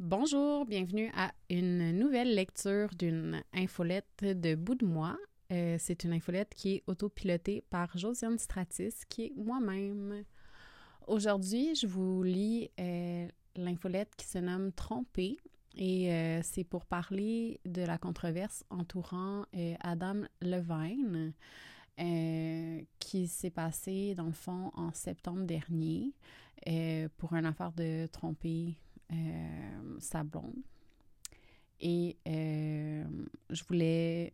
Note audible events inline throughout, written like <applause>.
Bonjour, bienvenue à une nouvelle lecture d'une infolette de bout de moi. Euh, c'est une infolette qui est autopilotée par Josiane Stratis, qui est moi-même. Aujourd'hui, je vous lis euh, l'infolette qui se nomme Trompé et euh, c'est pour parler de la controverse entourant Adam Levine qui s'est passée dans le fond en septembre dernier pour une affaire de tromper euh, sa blonde. Et euh, je voulais,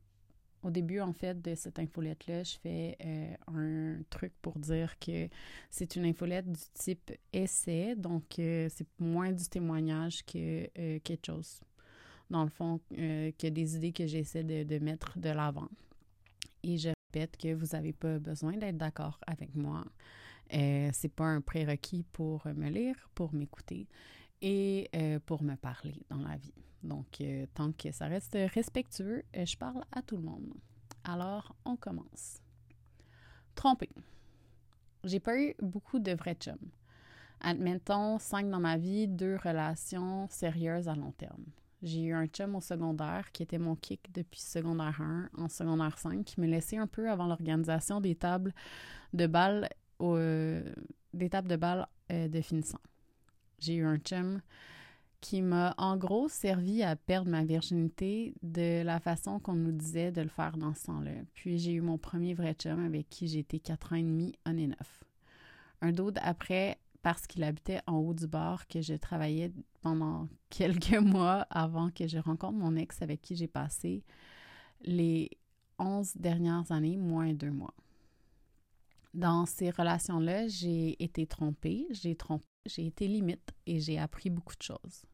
au début, en fait, de cette infolette-là, je fais euh, un truc pour dire que c'est une infolette du type essai, donc c'est moins du témoignage que quelque chose. Dans le fond, que des idées que j'essaie de, mettre de l'avant. Et je répète que vous n'avez pas besoin d'être d'accord avec moi. Euh, c'est pas un prérequis pour me lire, pour m'écouter et euh, pour me parler dans la vie. Donc, euh, tant que ça reste respectueux, euh, je parle à tout le monde. Alors, on commence. Trompé. J'ai pas eu beaucoup de vrais chums. Admettons, cinq dans ma vie, deux relations sérieuses à long terme. J'ai eu un chum au secondaire qui était mon kick depuis secondaire 1 en secondaire 5 qui me laissait un peu avant l'organisation des tables de balles, des tables de balles de finissant. J'ai eu un chum qui m'a en gros servi à perdre ma virginité de la façon qu'on nous disait de le faire dans ce temps-là. Puis j'ai eu mon premier vrai chum avec qui j'ai été quatre ans et demi on et neuf. Un d'autre après parce qu'il habitait en haut du bar que je travaillais pendant <laughs> quelques mois avant que je rencontre mon ex avec qui j'ai passé les onze dernières années, moins deux mois. Dans ces relations-là, j'ai été trompée, j'ai trompé j'ai été limite et j'ai appris beaucoup de choses.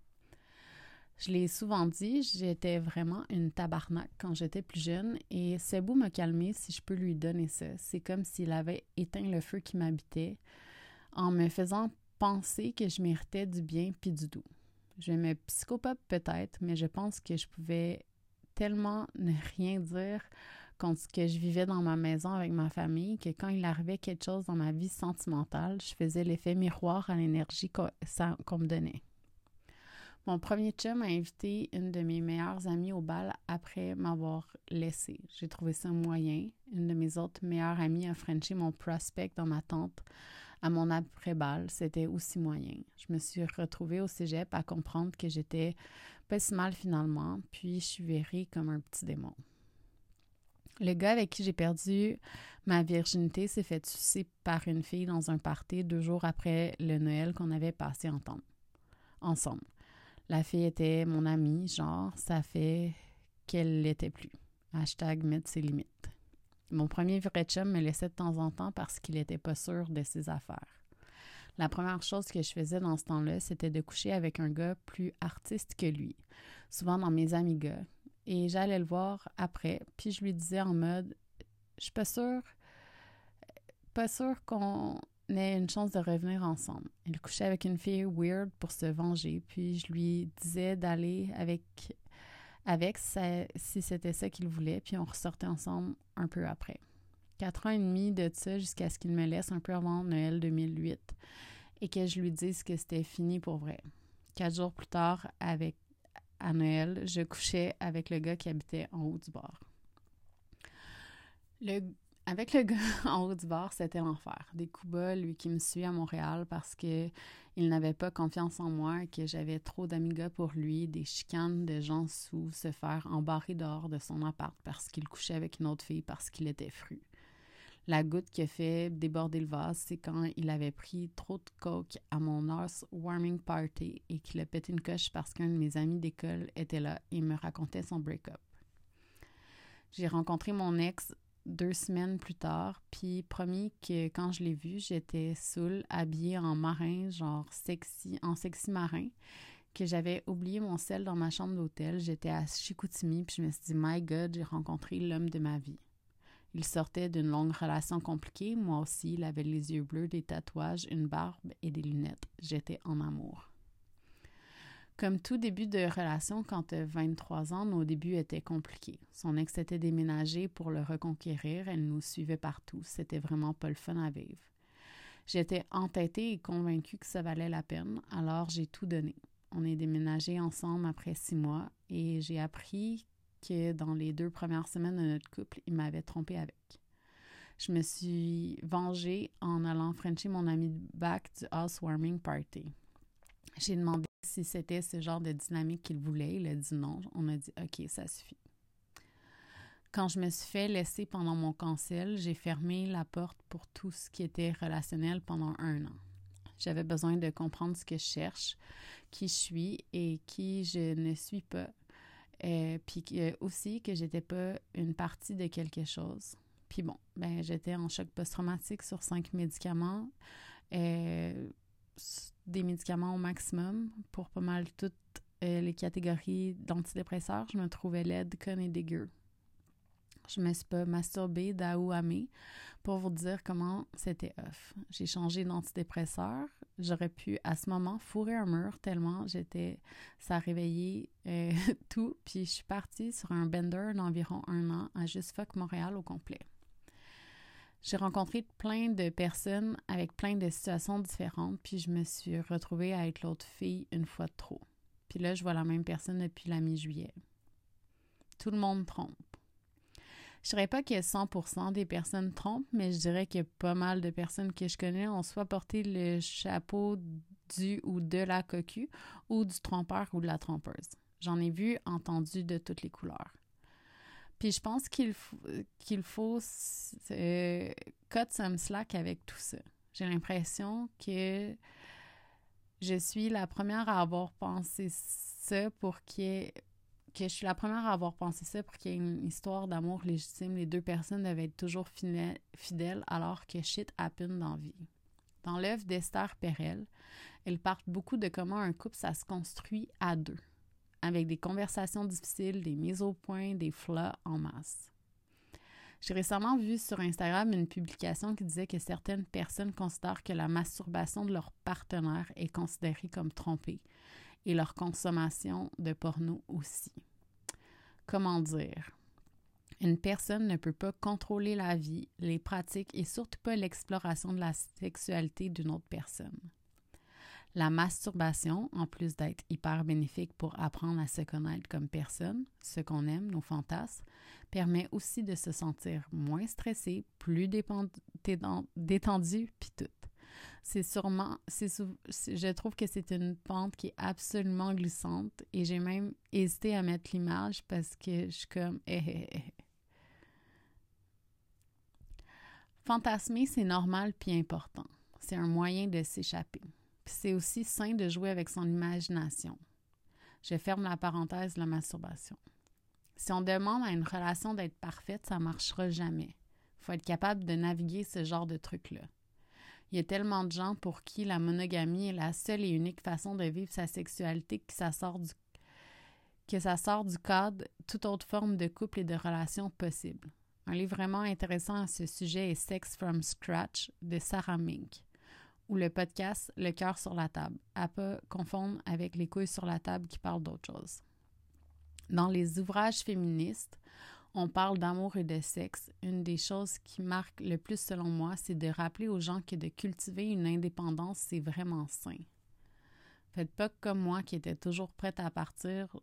Je l'ai souvent dit, j'étais vraiment une tabarnak quand j'étais plus jeune et c'est beau me calmer si je peux lui donner ça. C'est comme s'il avait éteint le feu qui m'habitait en me faisant penser que je méritais du bien puis du doux. Je me psychopathe peut-être, mais je pense que je pouvais tellement ne rien dire contre ce que je vivais dans ma maison avec ma famille, que quand il arrivait quelque chose dans ma vie sentimentale, je faisais l'effet miroir à l'énergie qu'on me donnait. Mon premier chum a invité une de mes meilleures amies au bal après m'avoir laissé. J'ai trouvé ça moyen. Une de mes autres meilleures amies a frenché mon prospect dans ma tente à mon après-bal. C'était aussi moyen. Je me suis retrouvée au cégep à comprendre que j'étais pas si mal finalement, puis je suis virée comme un petit démon. Le gars avec qui j'ai perdu ma virginité s'est fait sucer par une fille dans un party deux jours après le Noël qu'on avait passé ensemble. La fille était mon amie, genre, ça fait qu'elle l'était plus. Hashtag mettre ses limites. Mon premier vrai chum me laissait de temps en temps parce qu'il n'était pas sûr de ses affaires. La première chose que je faisais dans ce temps-là, c'était de coucher avec un gars plus artiste que lui, souvent dans mes amis gars, et j'allais le voir après, puis je lui disais en mode je suis pas sûre pas qu'on ait une chance de revenir ensemble. Il couchait avec une fille weird pour se venger, puis je lui disais d'aller avec avec si c'était ça qu'il voulait, puis on ressortait ensemble un peu après. Quatre ans et demi de ça jusqu'à ce qu'il me laisse un peu avant Noël 2008 et que je lui dise que c'était fini pour vrai. Quatre jours plus tard, avec à Noël, je couchais avec le gars qui habitait en haut du bar. Le, avec le <laughs> gars en haut du bar, c'était l'enfer. Des coups bas, lui qui me suit à Montréal parce que il n'avait pas confiance en moi, que j'avais trop d'amigas pour lui, des chicanes de gens sous se faire embarrer dehors de son appart parce qu'il couchait avec une autre fille parce qu'il était fru. La goutte qui a fait déborder le vase, c'est quand il avait pris trop de coke à mon warming party et qu'il a pété une coche parce qu'un de mes amis d'école était là et me racontait son break-up. J'ai rencontré mon ex deux semaines plus tard, puis promis que quand je l'ai vu, j'étais saoule, habillée en marin, genre sexy, en sexy marin, que j'avais oublié mon sel dans ma chambre d'hôtel. J'étais à Chicoutimi, puis je me suis dit, My God, j'ai rencontré l'homme de ma vie. Il sortait d'une longue relation compliquée. Moi aussi, il avait les yeux bleus, des tatouages, une barbe et des lunettes. J'étais en amour. Comme tout début de relation, quand tu as 23 ans, nos débuts étaient compliqués. Son ex était déménagé pour le reconquérir. Elle nous suivait partout. C'était vraiment pas le fun à vivre. J'étais entêtée et convaincue que ça valait la peine, alors j'ai tout donné. On est déménagé ensemble après six mois et j'ai appris que dans les deux premières semaines de notre couple, il m'avait trompé avec. Je me suis vengée en allant frencher mon ami back du housewarming party. J'ai demandé si c'était ce genre de dynamique qu'il voulait. Il a dit non. On a dit OK, ça suffit. Quand je me suis fait laisser pendant mon cancel, j'ai fermé la porte pour tout ce qui était relationnel pendant un an. J'avais besoin de comprendre ce que je cherche, qui je suis et qui je ne suis pas. Euh, puis aussi que j'étais pas une partie de quelque chose. Puis bon, ben j'étais en choc post-traumatique sur cinq médicaments, euh, des médicaments au maximum pour pas mal toutes euh, les catégories d'antidépresseurs. Je me trouvais laide, conne et dégueu. Je me suis pas masturbée d'Aouamé pour vous dire comment c'était off. J'ai changé d'antidépresseur. J'aurais pu à ce moment fourrer un mur tellement j'étais. Ça a réveillé euh, <laughs> tout. Puis je suis partie sur un bender d'environ un an à Juste Fuck Montréal au complet. J'ai rencontré plein de personnes avec plein de situations différentes, puis je me suis retrouvée à être l'autre fille une fois de trop. Puis là, je vois la même personne depuis la mi-juillet. Tout le monde trompe. Je dirais pas que 100% des personnes trompent, mais je dirais que pas mal de personnes que je connais ont soit porté le chapeau du ou de la cocu ou du trompeur ou de la trompeuse. J'en ai vu, entendu de toutes les couleurs. Puis je pense qu'il faut, qu'il faut euh, cut some slack avec tout ça. J'ai l'impression que je suis la première à avoir pensé ça pour qu'il y ait que je suis la première à avoir pensé ça pour qu'il y ait une histoire d'amour légitime. Les deux personnes devaient être toujours fidèles alors que shit happen dans vie. Dans l'œuvre d'Esther Perel, elle parle beaucoup de comment un couple, ça se construit à deux, avec des conversations difficiles, des mises au point, des flats en masse. J'ai récemment vu sur Instagram une publication qui disait que certaines personnes considèrent que la masturbation de leur partenaire est considérée comme trompée et leur consommation de porno aussi. Comment dire? Une personne ne peut pas contrôler la vie, les pratiques et surtout pas l'exploration de la sexualité d'une autre personne. La masturbation, en plus d'être hyper bénéfique pour apprendre à se connaître comme personne, ce qu'on aime, nos fantasmes, permet aussi de se sentir moins stressé, plus détendu, puis tout c'est sûrement, c'est, je trouve que c'est une pente qui est absolument glissante et j'ai même hésité à mettre l'image parce que je suis comme, eh, eh, eh. Fantasmer, c'est normal puis important. C'est un moyen de s'échapper. c'est aussi sain de jouer avec son imagination. Je ferme la parenthèse de la masturbation. Si on demande à une relation d'être parfaite, ça ne marchera jamais. Il faut être capable de naviguer ce genre de trucs-là. Il y a tellement de gens pour qui la monogamie est la seule et unique façon de vivre sa sexualité que ça sort du, que ça sort du cadre toute autre forme de couple et de relation possible. Un livre vraiment intéressant à ce sujet est Sex from Scratch de Sarah Mink ou le podcast Le cœur sur la table, à pas confondre avec Les couilles sur la table qui parlent d'autre chose. Dans les ouvrages féministes, on parle d'amour et de sexe, une des choses qui marque le plus selon moi, c'est de rappeler aux gens que de cultiver une indépendance, c'est vraiment sain. Faites pas comme moi qui était toujours prête à partir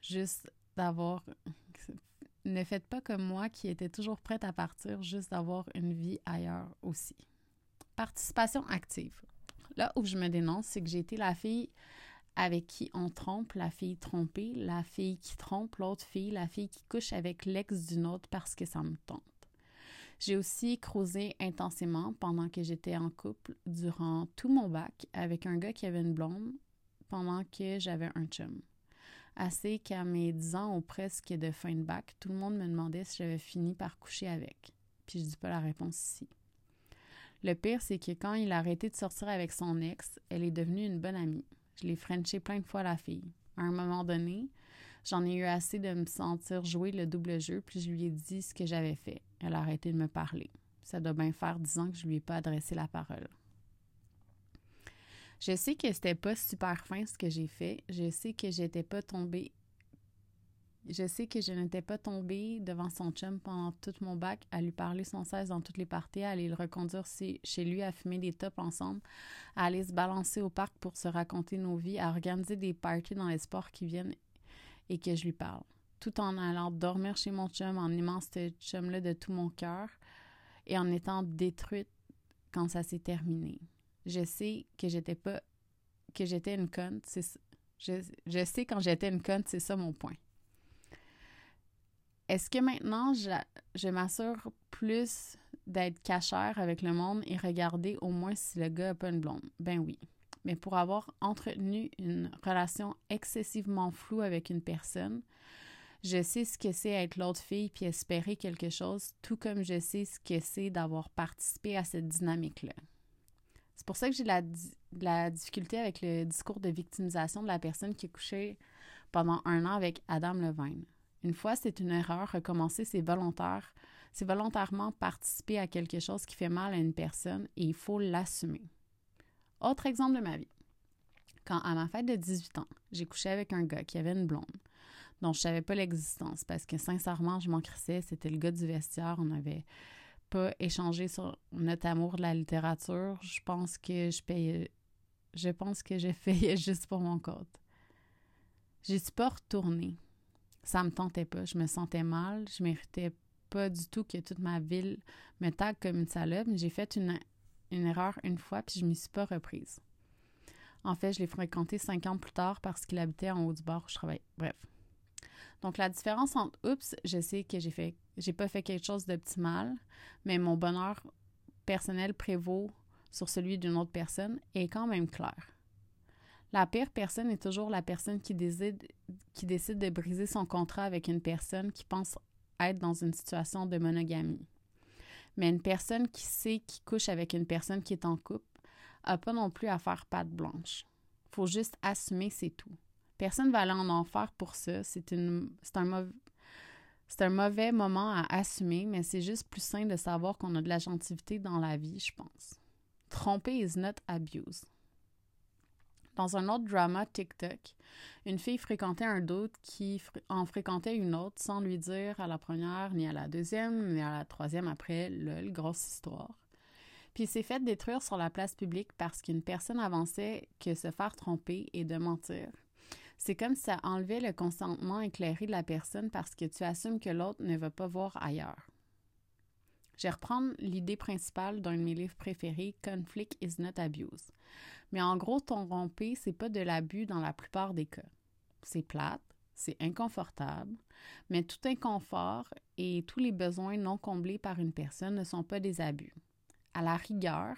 juste d'avoir ne faites pas comme moi qui était toujours prête à partir juste d'avoir une vie ailleurs aussi. Participation active. Là où je me dénonce, c'est que j'ai été la fille avec qui on trompe, la fille trompée, la fille qui trompe l'autre fille, la fille qui couche avec l'ex d'une autre parce que ça me tente. J'ai aussi creusé intensément pendant que j'étais en couple durant tout mon bac avec un gars qui avait une blonde pendant que j'avais un chum. Assez qu'à mes 10 ans ou presque de fin de bac, tout le monde me demandait si j'avais fini par coucher avec. Puis je dis pas la réponse ici. Le pire, c'est que quand il a arrêté de sortir avec son ex, elle est devenue une bonne amie. Je l'ai frenché plein de fois la fille. À un moment donné, j'en ai eu assez de me sentir jouer le double jeu, puis je lui ai dit ce que j'avais fait. Elle a arrêté de me parler. Ça doit bien faire dix ans que je lui ai pas adressé la parole. Je sais que c'était pas super fin ce que j'ai fait. Je sais que j'étais pas tombée Je sais que je n'étais pas tombée devant son chum pendant tout mon bac, à lui parler sans cesse dans toutes les parties, à aller le reconduire chez lui, à fumer des tops ensemble, à aller se balancer au parc pour se raconter nos vies, à organiser des parties dans les sports qui viennent et que je lui parle. Tout en allant dormir chez mon chum, en aimant ce chum-là de tout mon cœur et en étant détruite quand ça s'est terminé. Je sais que j'étais pas que j'étais une conne, je, je sais quand j'étais une conne, c'est ça mon point. Est-ce que maintenant, je, m'assure plus d'être cachère avec le monde et regarder au moins si le gars n'a pas une blonde? Ben oui. Mais pour avoir entretenu une relation excessivement floue avec une personne, je sais ce que c'est être l'autre fille puis espérer quelque chose, tout comme je sais ce que c'est d'avoir participé à cette dynamique-là. C'est pour ça que j'ai la, la difficulté avec le discours de victimisation de la personne qui a couché pendant un an avec Adam Levine. Une fois, c'est une erreur. Recommencer, c'est volontaire. C'est volontairement participer à quelque chose qui fait mal à une personne et il faut l'assumer. Autre exemple de ma vie. Quand, à ma fête de 18 ans, j'ai couché avec un gars qui avait une blonde dont je savais pas l'existence parce que sincèrement, je m'en crissais. C'était le gars du vestiaire. On n'avait pas échangé sur notre amour de la littérature. Je pense que je payais. <laughs> Juste pour mon code. J'ai suis pas retourné ça me tentait pas. Je me sentais mal. Je méritais pas du tout que toute ma ville me tague comme une salope. J'ai fait une, erreur une fois, puis je m'y suis pas reprise. En fait, je l'ai fréquenté cinq ans plus tard parce qu'il habitait en haut du bord où je travaillais. Bref. Donc, la différence entre oups, je sais que j'ai fait, j'ai pas fait quelque chose d'optimal, mais mon bonheur personnel prévaut sur celui d'une autre personne est quand même clair. La pire personne est toujours la personne qui décide, qui de briser son contrat avec une personne qui pense être dans une situation de monogamie. Mais une personne qui sait qu'il couche avec une personne qui est en couple n'a pas non plus à faire patte blanche. faut juste assumer, c'est tout. Personne ne va aller en enfer pour ça. C'est un, mauvais, c'est un mauvais moment à assumer, mais c'est juste plus sain de savoir qu'on a de la gentilité dans la vie, je pense. Tromper is not abuse. Dans un autre drama TikTok, une fille fréquentait un d'autre qui en fréquentait une autre sans lui dire à la première, ni à la deuxième, ni à la troisième après, lol, grosse histoire. Puis s'est fait détruire sur la place publique parce qu'une personne avançait que se faire tromper et de mentir. C'est comme ça enlevait le consentement éclairé de la personne parce que tu assumes que l'autre ne va pas voir ailleurs. Je vais reprendre l'idée principale d'un de mes livres préférés, Conflict is not abuse. Mais en gros, ton rompé, c'est pas de l'abus dans la plupart des cas. C'est plate, c'est inconfortable, mais tout inconfort et tous les besoins non comblés par une personne ne sont pas des abus. À la rigueur,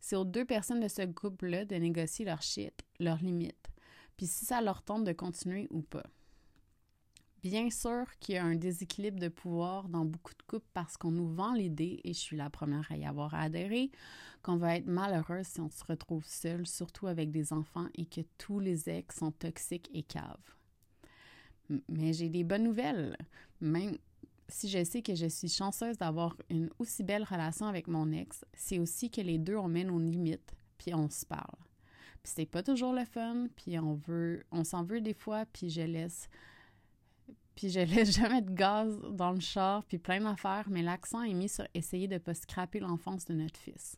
c'est aux deux personnes de ce groupe-là de négocier leur shit, leurs limites, puis si ça leur tente de continuer ou pas. Bien sûr qu'il y a un déséquilibre de pouvoir dans beaucoup de couples parce qu'on nous vend l'idée, et je suis la première à y avoir adhéré, qu'on va être malheureux si on se retrouve seul, surtout avec des enfants, et que tous les ex sont toxiques et caves. Mais j'ai des bonnes nouvelles. Même si je sais que je suis chanceuse d'avoir une aussi belle relation avec mon ex, c'est aussi que les deux, on met nos limites, puis on se parle. Puis c'est pas toujours le fun, puis on veut, on s'en veut des fois, puis je laisse puis je laisse <laughs> jamais de gaz dans le char, puis plein d'affaires, mais l'accent est mis sur essayer de ne pas scraper l'enfance de notre fils.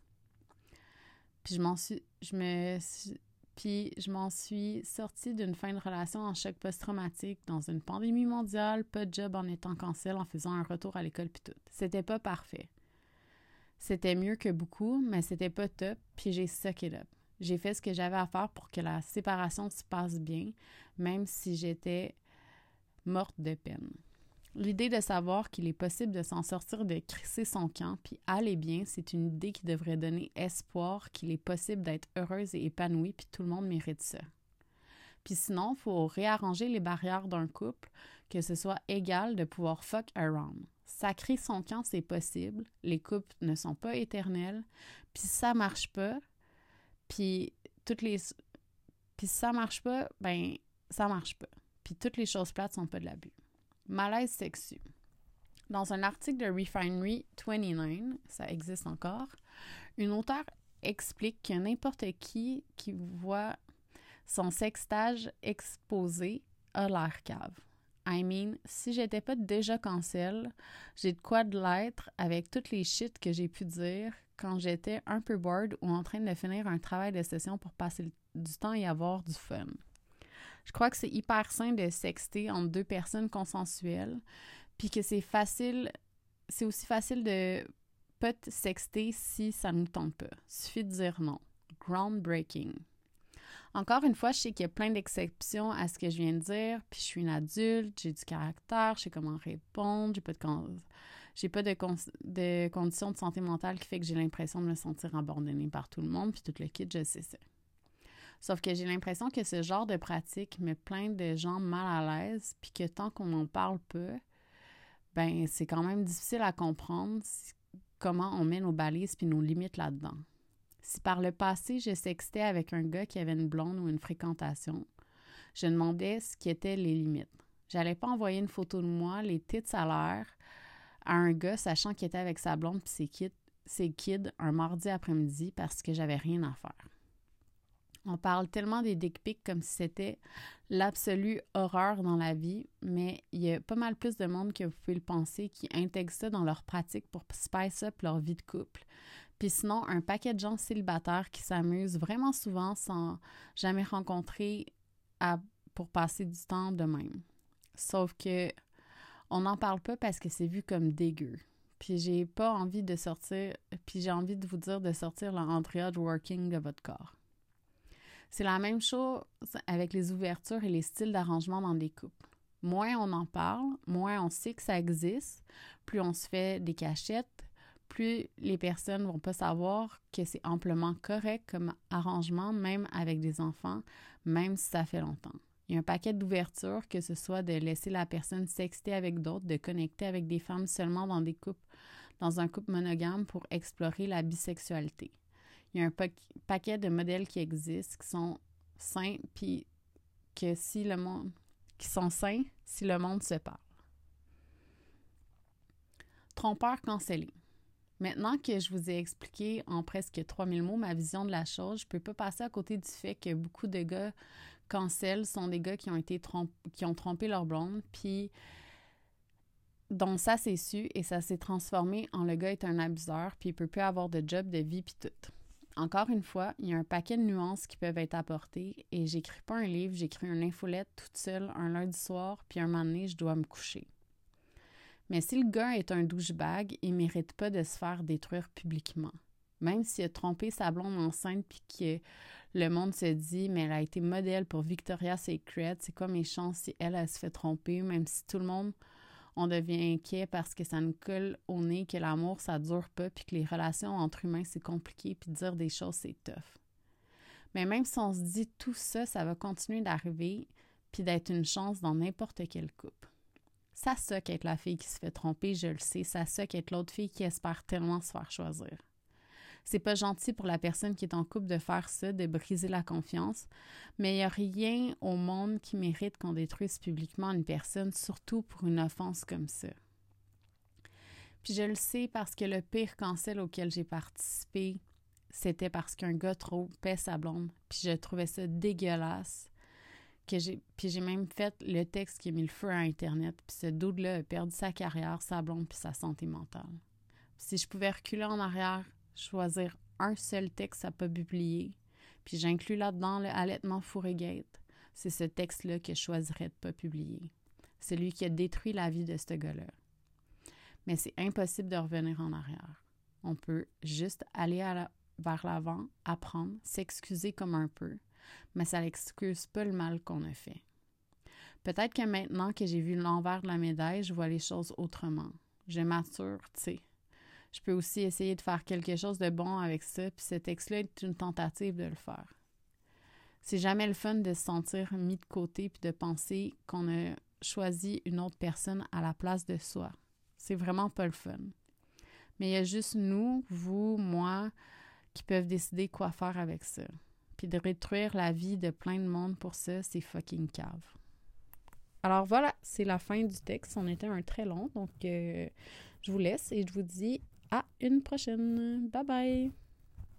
Puis je m'en suis, je puis je m'en suis sortie d'une fin de relation en choc post-traumatique, dans une pandémie mondiale, pas de job en étant cancel, en faisant un retour à l'école puis tout. C'était pas parfait. C'était mieux que beaucoup, mais c'était pas top, puis j'ai sucké up. J'ai fait ce que j'avais à faire pour que la séparation se passe bien, même si j'étais morte de peine. L'idée de savoir qu'il est possible de s'en sortir de crisser son camp puis aller bien, c'est une idée qui devrait donner espoir qu'il est possible d'être heureuse et épanouie puis tout le monde mérite ça. Puis sinon, faut réarranger les barrières d'un couple, que ce soit égal de pouvoir fuck around. Sacrer son camp, c'est possible. Les couples ne sont pas éternels. Puis ça marche pas, puis toutes les puis ça marche pas, ben ça marche pas. Puis toutes les choses plates sont pas de l'abus. Malaise sexu. Dans un article de Refinery 29, ça existe encore, une auteure explique que n'importe qui qui voit son sextage exposé a l'air cave. I mean, si j'étais pas déjà cancel, j'ai de quoi de l'être avec toutes les shit que j'ai pu dire quand j'étais un peu bored ou en train de finir un travail de session pour passer du temps et avoir du fun. Je crois que c'est hyper sain de sexter entre deux personnes consensuelles, puis que c'est facile, c'est aussi facile de pas te sexter si ça ne nous tente pas. Suffit de dire non. Groundbreaking. Encore une fois, je sais qu'il y a plein d'exceptions à ce que je viens de dire, puis je suis une adulte, j'ai du caractère, je sais comment répondre, j'ai pas de j'ai pas de, de conditions de santé mentale qui fait que j'ai l'impression de me sentir abandonnée par tout le monde, puis tout le kit, je sais ça. Sauf que j'ai l'impression que ce genre de pratique met plein de gens mal à l'aise, puis que tant qu'on n'en parle pas, ben c'est quand même difficile à comprendre comment on met nos balises puis nos limites là-dedans. Si par le passé, je sextais avec un gars qui avait une blonde ou une fréquentation, je demandais ce qui étaient les limites. J'allais pas envoyer une photo de moi, les titres à l'air, à un gars sachant qu'il était avec sa blonde puis ses kids, ses kids un mardi après-midi parce que j'avais rien à faire. On parle tellement des dick pics comme si c'était l'absolue horreur dans la vie, mais il y a pas mal plus de monde que vous pouvez le penser qui intègre ça dans leur pratique pour spice up leur vie de couple. Puis sinon, un paquet de gens célibataires qui s'amusent vraiment souvent sans jamais rencontrer pour passer du temps de même. Sauf que on n'en parle pas parce que c'est vu comme dégueu. Puis j'ai pas envie de sortir, puis j'ai envie de vous dire de sortir l'Andrea working de votre corps. C'est la même chose avec les ouvertures et les styles d'arrangement dans des couples. Moins on en parle, moins on sait que ça existe, plus on se fait des cachettes, plus les personnes vont pas savoir que c'est amplement correct comme arrangement, même avec des enfants, même si ça fait longtemps. Il y a un paquet d'ouverture, que ce soit de laisser la personne sexter avec d'autres, de connecter avec des femmes seulement dans des couples, dans un couple monogame pour explorer la bisexualité. Il y a un paquet de modèles qui existent, qui sont sains, puis que si le monde, qui sont sains si le monde se parle. Trompeur cancellé. Maintenant que je vous ai expliqué en presque 3000 mots ma vision de la chose, je peux pas passer à côté du fait que beaucoup de gars cancel sont des gars qui ont été qui ont trompé leur blonde, puis dont ça s'est su et ça s'est transformé en le gars est un abuseur, puis il peut plus avoir de job, de vie, puis tout. Encore une fois, il y a un paquet de nuances qui peuvent être apportées et j'écris pas un livre, j'écris une infolette toute seule un lundi soir, puis un moment donné, je dois me coucher. Mais si le gars est un douchebag, il mérite pas de se faire détruire publiquement. Même s'il a trompé sa blonde enceinte puis que le monde se dit mais elle a été modèle pour Victoria's Secret, c'est quoi mes chances si elle, elle se fait tromper, même si tout le monde on devient inquiet parce que ça nous colle au nez que l'amour ça dure pas puis que les relations entre humains c'est compliqué puis dire des choses c'est tough. Mais même si on se dit tout ça, ça va continuer d'arriver puis d'être une chance dans n'importe quel couple. Ça ça qu'être la fille qui se fait tromper, je le sais. Ça ça qu'être l'autre fille qui espère tellement se faire choisir. C'est pas gentil pour la personne qui est en couple de faire ça, de briser la confiance, mais il n'y a rien au monde qui mérite qu'on détruise publiquement une personne, surtout pour une offense comme ça. Puis je le sais parce que le pire cancel auquel j'ai participé, c'était parce qu'un gars trompait sa blonde, puis je trouvais ça dégueulasse puis j'ai même fait le texte qui a mis le feu à Internet. Puis ce dude-là a perdu sa carrière, sa blonde, puis sa santé mentale. si je pouvais reculer en arrière, choisir un seul texte à pas publier, puis j'inclus là-dedans le allaitement gate, c'est ce texte-là que je choisirais de pas publier. C'est lui qui a détruit la vie de ce gars-là. Mais c'est impossible de revenir en arrière. On peut juste aller vers l'avant, apprendre, s'excuser comme un peu, mais ça n'excuse pas le mal qu'on a fait. Peut-être que maintenant que j'ai vu l'envers de la médaille, je vois les choses autrement. Je mature, tu sais. Je peux aussi essayer de faire quelque chose de bon avec ça, puis ce texte-là est une tentative de le faire. C'est jamais le fun de se sentir mis de côté puis de penser qu'on a choisi une autre personne à la place de soi. C'est vraiment pas le fun. Mais il y a juste nous, vous, moi, qui peuvent décider quoi faire avec ça. Puis de rétruire la vie de plein de monde pour ça, c'est fucking cave. Alors voilà, c'est la fin du texte. On était un très long, donc euh, je vous laisse et je vous dis à une prochaine. Bye bye!